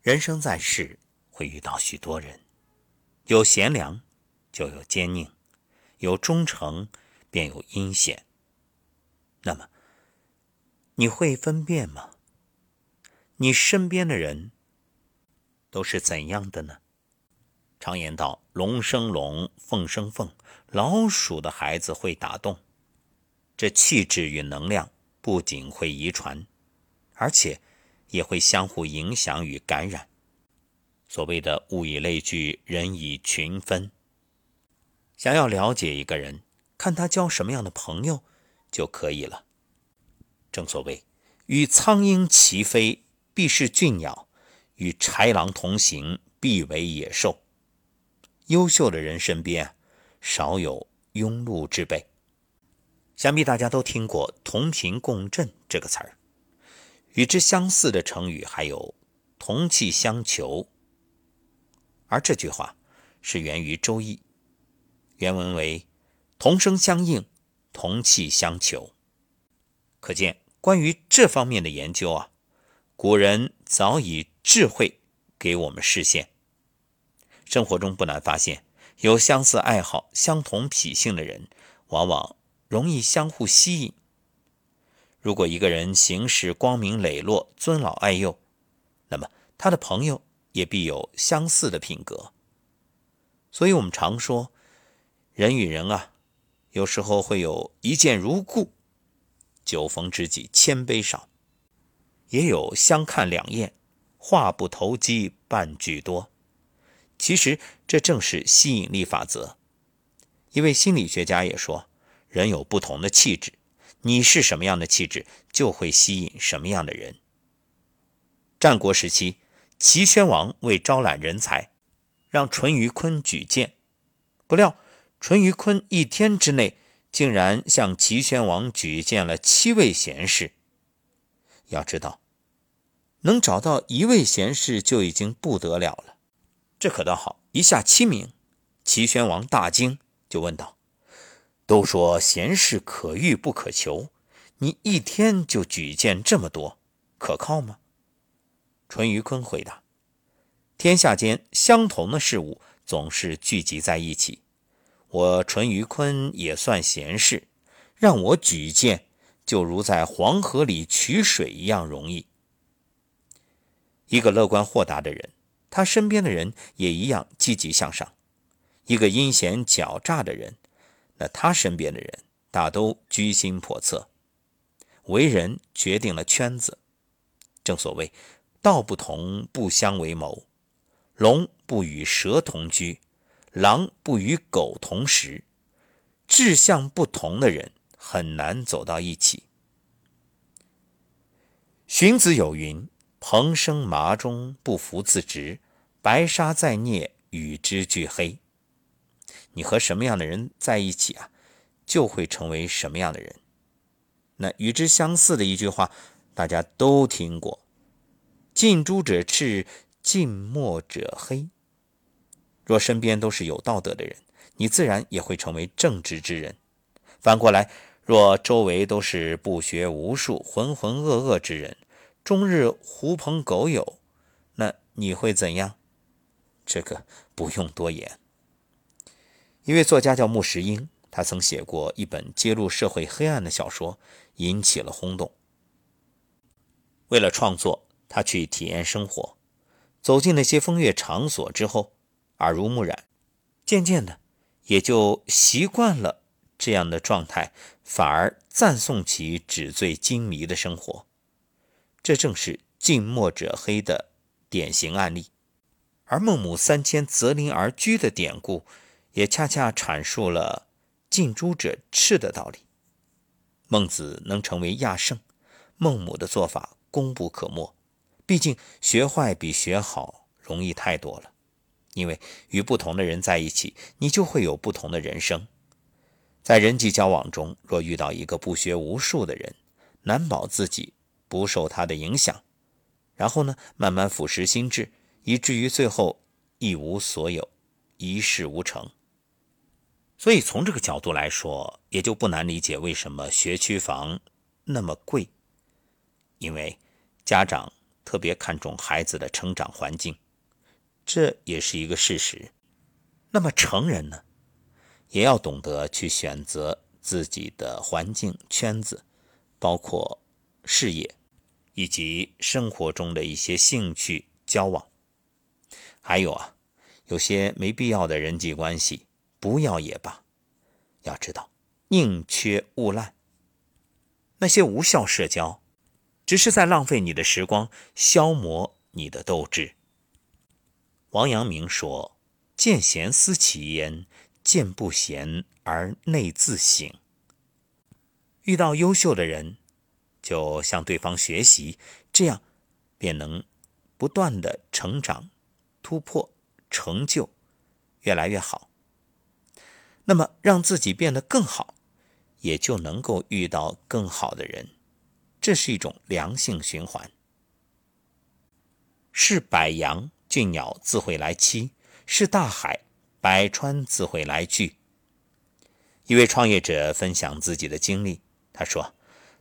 人生在世，会遇到许多人，有贤良，就有奸佞；有忠诚，便有阴险。那么，你会分辨吗？你身边的人都是怎样的呢？常言道：“龙生龙，凤生凤，老鼠的孩子会打洞。”这气质与能量不仅会遗传，而且也会相互影响与感染。所谓的物以类聚，人以群分。想要了解一个人，看他交什么样的朋友就可以了。正所谓，与苍鹰齐飞，必是俊鸟；与豺狼同行，必为野兽。优秀的人身边，少有庸碌之辈。想必大家都听过“同频共振”这个词儿，与之相似的成语还有“同气相求”。而这句话是源于《周易》，原文为“同声相应，同气相求”。可见，关于这方面的研究啊，古人早已智慧给我们示现。生活中不难发现，有相似爱好、相同脾性的人，往往。容易相互吸引。如果一个人行事光明磊落、尊老爱幼，那么他的朋友也必有相似的品格。所以，我们常说，人与人啊，有时候会有一见如故，酒逢知己千杯少；也有相看两厌，话不投机半句多。其实，这正是吸引力法则。一位心理学家也说。人有不同的气质，你是什么样的气质，就会吸引什么样的人。战国时期，齐宣王为招揽人才，让淳于髡举荐，不料淳于髡一天之内竟然向齐宣王举荐了七位贤士。要知道，能找到一位贤士就已经不得了了，这可倒好，一下七名。齐宣王大惊，就问道。都说贤士可遇不可求，你一天就举荐这么多，可靠吗？淳于髡回答：“天下间相同的事物总是聚集在一起，我淳于髡也算贤士，让我举荐，就如在黄河里取水一样容易。一个乐观豁达的人，他身边的人也一样积极向上；一个阴险狡诈的人。”那他身边的人大都居心叵测，为人决定了圈子。正所谓，道不同不相为谋，龙不与蛇同居，狼不与狗同食。志向不同的人很难走到一起。荀子有云：“蓬生麻中，不服自直；白沙在涅，与之俱黑。”你和什么样的人在一起啊，就会成为什么样的人。那与之相似的一句话，大家都听过：“近朱者赤，近墨者黑。”若身边都是有道德的人，你自然也会成为正直之人。反过来，若周围都是不学无术、浑浑噩噩之人，终日狐朋狗友，那你会怎样？这个不用多言。一位作家叫穆石英，他曾写过一本揭露社会黑暗的小说，引起了轰动。为了创作，他去体验生活，走进那些风月场所之后，耳濡目染，渐渐的也就习惯了这样的状态，反而赞颂起纸醉金迷的生活。这正是近墨者黑的典型案例。而孟母三迁择邻而居的典故。也恰恰阐述了近朱者赤的道理。孟子能成为亚圣，孟母的做法功不可没。毕竟学坏比学好容易太多了。因为与不同的人在一起，你就会有不同的人生。在人际交往中，若遇到一个不学无术的人，难保自己不受他的影响。然后呢，慢慢腐蚀心智，以至于最后一无所有，一事无成。所以从这个角度来说，也就不难理解为什么学区房那么贵。因为家长特别看重孩子的成长环境，这也是一个事实。那么成人呢，也要懂得去选择自己的环境圈子，包括事业以及生活中的一些兴趣交往。还有啊，有些没必要的人际关系，不要也罢。要知道，宁缺毋滥。那些无效社交，只是在浪费你的时光，消磨你的斗志。王阳明说：“见贤思齐焉，见不贤而内自省。”遇到优秀的人，就向对方学习，这样便能不断的成长、突破、成就，越来越好。那么，让自己变得更好。也就能够遇到更好的人，这是一种良性循环。是百羊俊鸟自会来栖，是大海百川自会来聚。一位创业者分享自己的经历，他说：“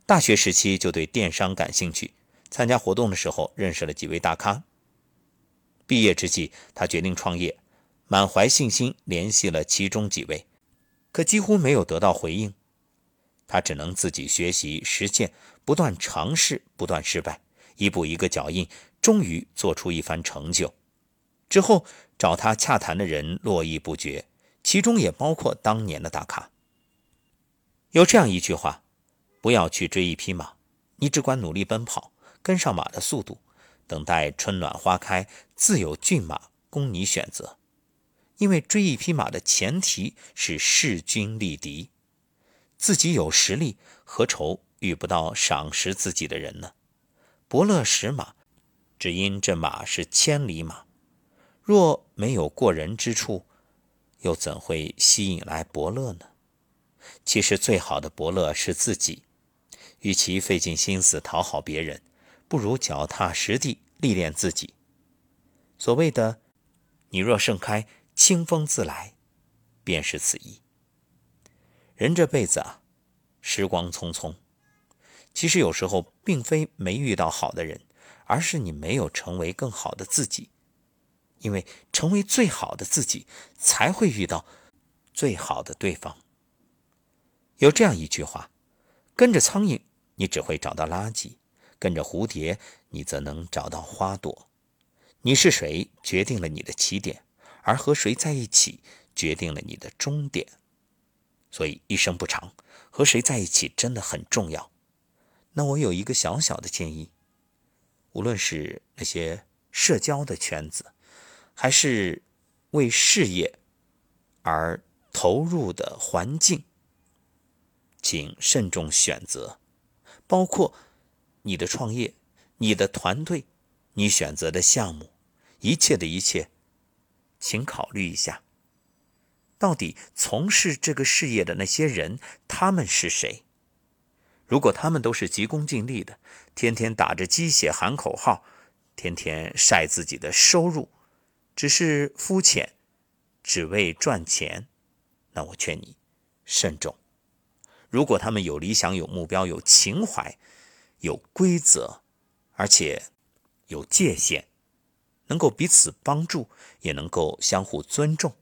大学时期就对电商感兴趣，参加活动的时候认识了几位大咖。毕业之际，他决定创业，满怀信心联系了其中几位，可几乎没有得到回应。”他只能自己学习、实践，不断尝试，不断失败，一步一个脚印，终于做出一番成就。之后找他洽谈的人络绎不绝，其中也包括当年的大咖。有这样一句话：不要去追一匹马，你只管努力奔跑，跟上马的速度，等待春暖花开，自有骏马供你选择。因为追一匹马的前提是势均力敌。自己有实力，何愁遇不到赏识自己的人呢？伯乐识马，只因这马是千里马。若没有过人之处，又怎会吸引来伯乐呢？其实最好的伯乐是自己。与其费尽心思讨好别人，不如脚踏实地历练自己。所谓的“你若盛开，清风自来”，便是此意。人这辈子啊，时光匆匆。其实有时候并非没遇到好的人，而是你没有成为更好的自己。因为成为最好的自己，才会遇到最好的对方。有这样一句话：跟着苍蝇，你只会找到垃圾；跟着蝴蝶，你则能找到花朵。你是谁，决定了你的起点；而和谁在一起，决定了你的终点。所以一生不长，和谁在一起真的很重要。那我有一个小小的建议：无论是那些社交的圈子，还是为事业而投入的环境，请慎重选择。包括你的创业、你的团队、你选择的项目，一切的一切，请考虑一下。到底从事这个事业的那些人，他们是谁？如果他们都是急功近利的，天天打着鸡血喊口号，天天晒自己的收入，只是肤浅，只为赚钱，那我劝你慎重。如果他们有理想、有目标、有情怀、有规则，而且有界限，能够彼此帮助，也能够相互尊重。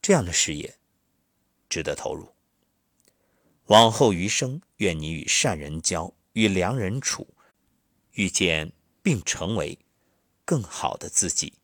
这样的事业值得投入。往后余生，愿你与善人交，与良人处，遇见并成为更好的自己。